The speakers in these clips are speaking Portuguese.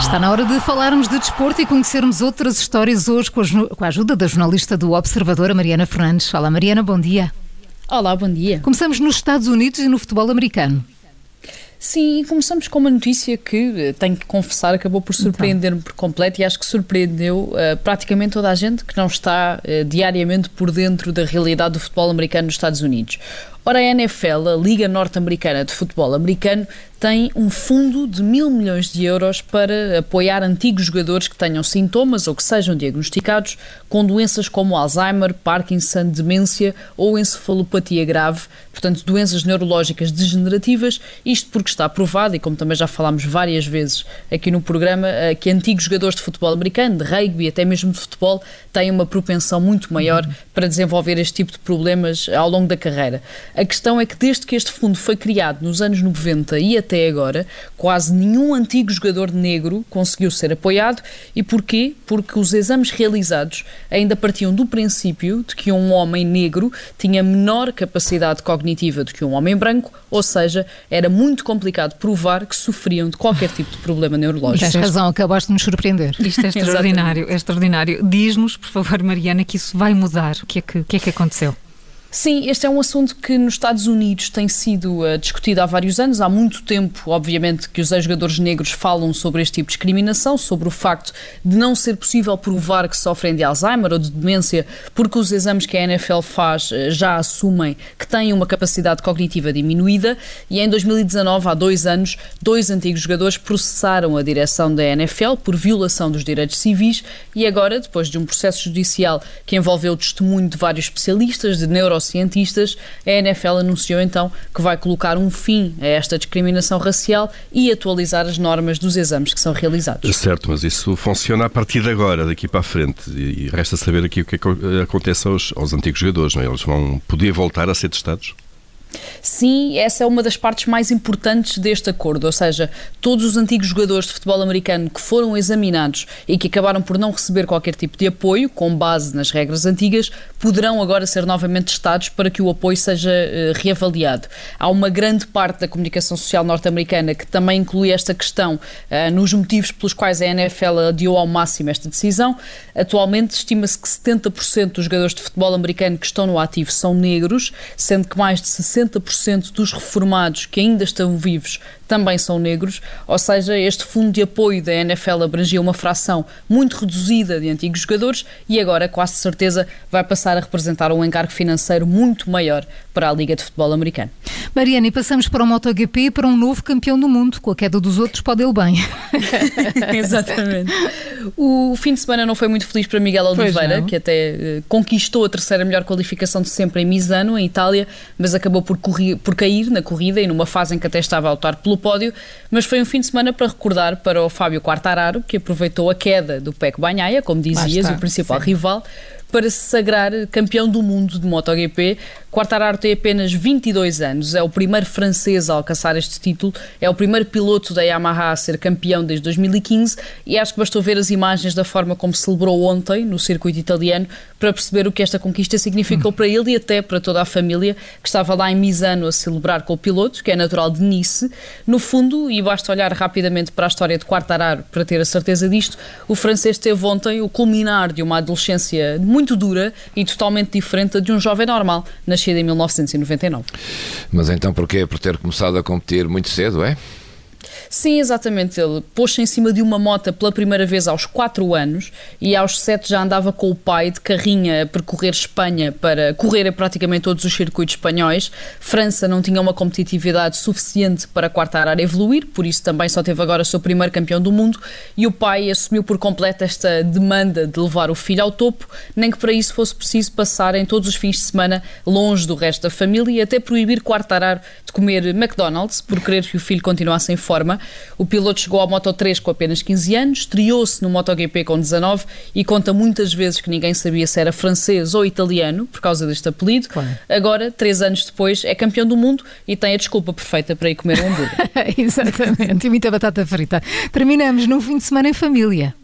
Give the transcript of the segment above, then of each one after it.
Está na hora de falarmos de desporto e conhecermos outras histórias hoje com a ajuda da jornalista do Observador, Mariana Fernandes. Olá, Mariana, bom dia. Olá, bom dia. Começamos nos Estados Unidos e no futebol americano. Sim, começamos com uma notícia que, eh, tenho que confessar, acabou por então. surpreender-me por completo e acho que surpreendeu uh, praticamente toda a gente que não está uh, diariamente por dentro da realidade do futebol americano nos Estados Unidos. Ora, a NFL, a Liga Norte-Americana de Futebol Americano, tem um fundo de mil milhões de euros para apoiar antigos jogadores que tenham sintomas ou que sejam diagnosticados com doenças como Alzheimer, Parkinson, demência ou encefalopatia grave, portanto, doenças neurológicas degenerativas. Isto porque está provado, e como também já falámos várias vezes aqui no programa, eh, que antigos jogadores de futebol americano, de rugby, até mesmo de futebol, têm uma propensão muito maior para desenvolver este tipo de problemas ao longo da carreira. A questão é que desde que este fundo foi criado nos anos 90 e até agora, quase nenhum antigo jogador negro conseguiu ser apoiado. E porquê? Porque os exames realizados ainda partiam do princípio de que um homem negro tinha menor capacidade cognitiva do que um homem branco, ou seja, era muito complicado provar que sofriam de qualquer tipo de problema neurológico. Tens razão, acabaste de nos surpreender. Isto é extraordinário, é extraordinário. Diz-nos, por favor, Mariana, que isso vai mudar. O que é que, o que, é que aconteceu? Sim, este é um assunto que nos Estados Unidos tem sido uh, discutido há vários anos. Há muito tempo, obviamente, que os ex-jogadores negros falam sobre este tipo de discriminação, sobre o facto de não ser possível provar que sofrem de Alzheimer ou de demência, porque os exames que a NFL faz uh, já assumem que têm uma capacidade cognitiva diminuída. E em 2019, há dois anos, dois antigos jogadores processaram a direção da NFL por violação dos direitos civis e agora, depois de um processo judicial que envolveu o testemunho de vários especialistas, de neurocientistas, cientistas, a NFL anunciou então que vai colocar um fim a esta discriminação racial e atualizar as normas dos exames que são realizados. Certo, mas isso funciona a partir de agora, daqui para a frente. E resta saber aqui o que, é que acontece aos, aos antigos jogadores. Não é? Eles vão poder voltar a ser testados? Sim, essa é uma das partes mais importantes deste acordo, ou seja, todos os antigos jogadores de futebol americano que foram examinados e que acabaram por não receber qualquer tipo de apoio, com base nas regras antigas, poderão agora ser novamente testados para que o apoio seja uh, reavaliado. Há uma grande parte da comunicação social norte-americana que também inclui esta questão uh, nos motivos pelos quais a NFL adiou ao máximo esta decisão. Atualmente, estima-se que 70% dos jogadores de futebol americano que estão no ativo são negros, sendo que mais de 60 60% dos reformados que ainda estão vivos também são negros, ou seja, este fundo de apoio da NFL abrangia uma fração muito reduzida de antigos jogadores e agora, quase certeza, vai passar a representar um encargo financeiro muito maior para a Liga de Futebol Americano. Mariana, e passamos para o MotoGP para um novo campeão do mundo. Com a queda dos outros, pode ele bem. Exatamente. O fim de semana não foi muito feliz para Miguel Oliveira, que até uh, conquistou a terceira melhor qualificação de sempre em Misano, em Itália, mas acabou por, correr, por cair na corrida e numa fase em que até estava a lutar pelo pódio. Mas foi um fim de semana para recordar para o Fábio Quartararo, que aproveitou a queda do Peco Banhaia, como dizias, o principal sim. rival, para se sagrar campeão do mundo de MotoGP. Quartararo tem apenas 22 anos, é o primeiro francês a alcançar este título, é o primeiro piloto da Yamaha a ser campeão desde 2015 e acho que bastou ver as imagens da forma como celebrou ontem no circuito italiano para perceber o que esta conquista significou para ele e até para toda a família que estava lá em Misano a celebrar com o piloto, que é natural de Nice. No fundo, e basta olhar rapidamente para a história de Quartararo para ter a certeza disto, o francês teve ontem o culminar de uma adolescência muito dura e totalmente diferente de um jovem normal, nascido em 1999. Mas então porquê? Por ter começado a competir muito cedo, é? Sim, exatamente. Ele pôs-se em cima de uma moto pela primeira vez aos 4 anos e aos 7 já andava com o pai de carrinha a percorrer Espanha para correr a praticamente todos os circuitos espanhóis. França não tinha uma competitividade suficiente para a quarta área evoluir, por isso também só teve agora o seu primeiro campeão do mundo e o pai assumiu por completo esta demanda de levar o filho ao topo, nem que para isso fosse preciso passar em todos os fins de semana longe do resto da família e até proibir Quartararo de comer McDonald's por querer que o filho continuasse em forma. O piloto chegou ao Moto 3 com apenas 15 anos, estreou-se no MotoGP com 19 e conta muitas vezes que ninguém sabia se era francês ou italiano por causa deste apelido. Claro. Agora, três anos depois, é campeão do mundo e tem a desculpa perfeita para ir comer um hambúrguer. Exatamente, e muita batata frita. Terminamos num fim de semana em família.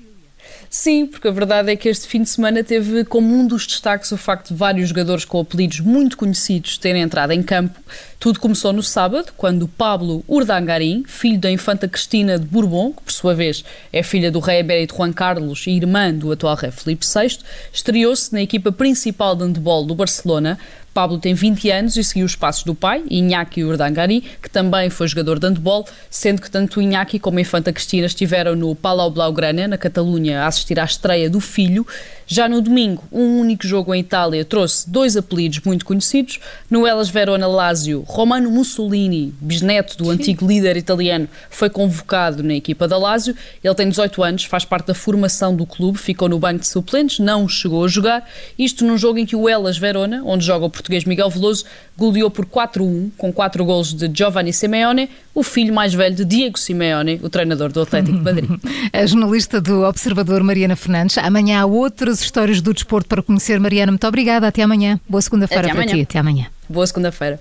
Sim, porque a verdade é que este fim de semana teve como um dos destaques o facto de vários jogadores com apelidos muito conhecidos terem entrado em campo. Tudo começou no sábado, quando Pablo Urdangarin, filho da infanta Cristina de Bourbon, que por sua vez é filha do rei emérito Juan Carlos e irmã do atual rei Filipe VI, estreou-se na equipa principal de handball do Barcelona Pablo tem 20 anos e seguiu os passos do pai, Iñaki Urdangari, que também foi jogador de handball, sendo que tanto Iñaki como a infanta Cristina estiveram no Palau Blaugrana, na Catalunha, a assistir à estreia do filho. Já no domingo, um único jogo em Itália trouxe dois apelidos muito conhecidos. No Elas Verona Lazio, Romano Mussolini, bisneto do antigo líder italiano, foi convocado na equipa da Lazio. Ele tem 18 anos, faz parte da formação do clube, ficou no banco de suplentes, não chegou a jogar. Isto num jogo em que o Elas Verona, onde joga o português Miguel Veloso goleou por 4-1, com 4 golos de Giovanni Simeone, o filho mais velho de Diego Simeone, o treinador do Atlético de Madrid. A jornalista do Observador, Mariana Fernandes. Amanhã há outras histórias do desporto para conhecer. Mariana, muito obrigada. Até amanhã. Boa segunda-feira para amanhã. ti. Até amanhã. Boa segunda-feira.